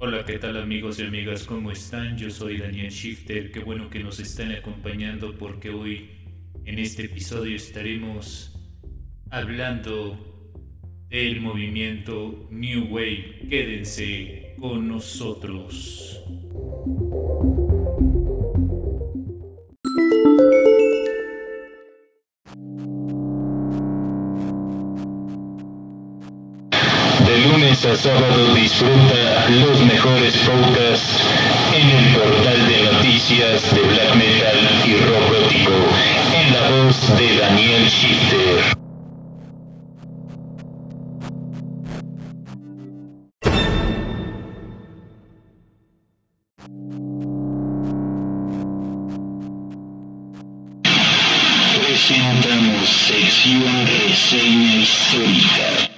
Hola, ¿qué tal amigos y amigas? ¿Cómo están? Yo soy Daniel Shifter. Qué bueno que nos están acompañando porque hoy en este episodio estaremos hablando del movimiento New Wave. Quédense con nosotros. Lunes a sábado disfruta los mejores podcasts en el portal de noticias de black metal y rock en la voz de Daniel Shifter. Presentamos sección reseña histórica.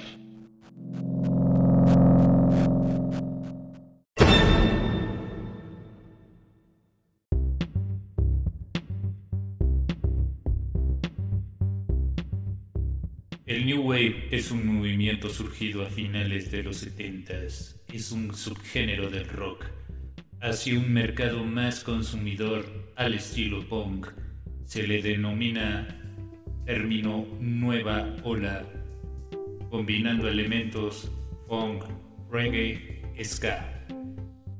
El New Wave es un movimiento surgido a finales de los 70 Es un subgénero del rock hacia un mercado más consumidor al estilo punk. Se le denomina término nueva ola, combinando elementos funk, reggae, ska.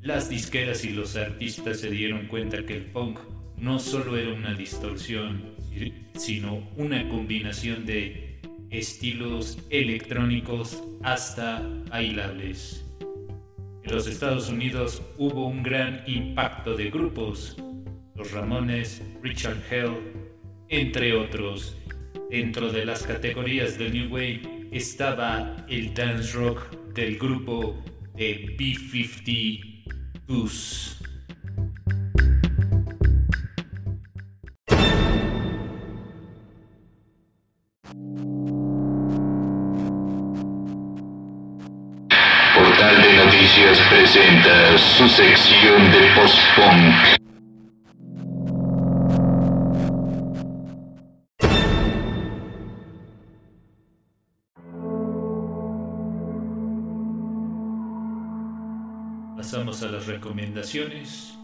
Las disqueras y los artistas se dieron cuenta que el punk no solo era una distorsión, sino una combinación de estilos electrónicos hasta bailables. En los Estados Unidos hubo un gran impacto de grupos, los Ramones, Richard Hell, entre otros. Dentro de las categorías del New Wave estaba el dance rock del grupo de B-52s. Portal de Noticias presenta su sección de post-punk. Pasamos a las recomendaciones.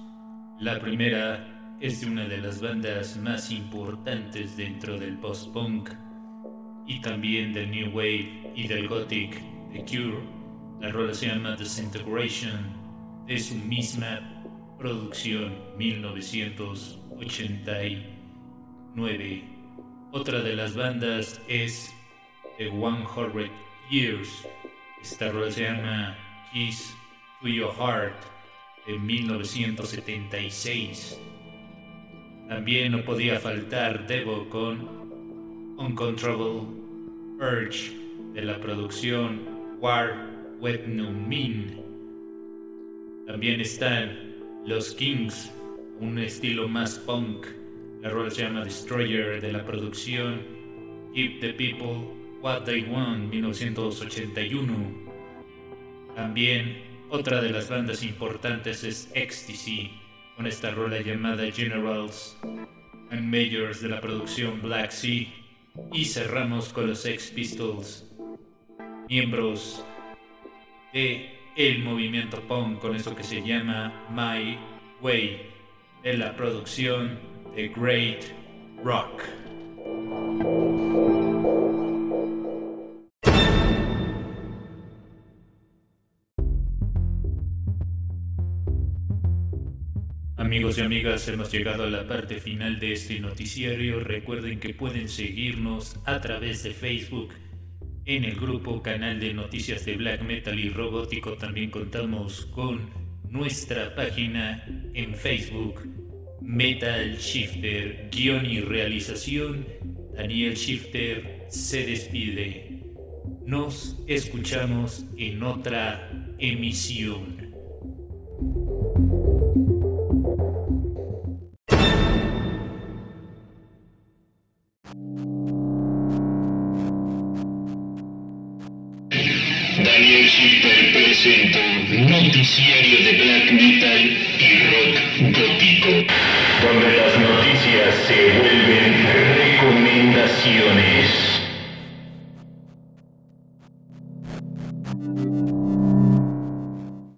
La primera es de una de las bandas más importantes dentro del post-punk y también del New Wave y del Gothic, The Cure. La rola se llama Disintegration, de su misma producción 1989. Otra de las bandas es The One Hundred Years. Esta rola se llama Kiss to Your Heart de 1976. También no podía faltar Devo con Uncontrollable Urge de la producción War Mean. También están Los Kings, un estilo más punk. La rola se llama Destroyer de la producción Give the People What They Want 1981. También otra de las bandas importantes es Ecstasy, con esta rola llamada Generals and Majors de la producción Black Sea. Y cerramos con los Sex Pistols, miembros de el movimiento punk con eso que se llama My Way, de la producción de Great Rock. Amigos y amigas, hemos llegado a la parte final de este noticiario. Recuerden que pueden seguirnos a través de Facebook. En el grupo canal de noticias de Black Metal y Robótico también contamos con nuestra página en Facebook. Metal Shifter, guion y realización. Daniel Shifter se despide. Nos escuchamos en otra emisión. Daniel Shifter presenta Noticiario de Black Metal y Rock Gótico, donde las noticias se vuelven recomendaciones.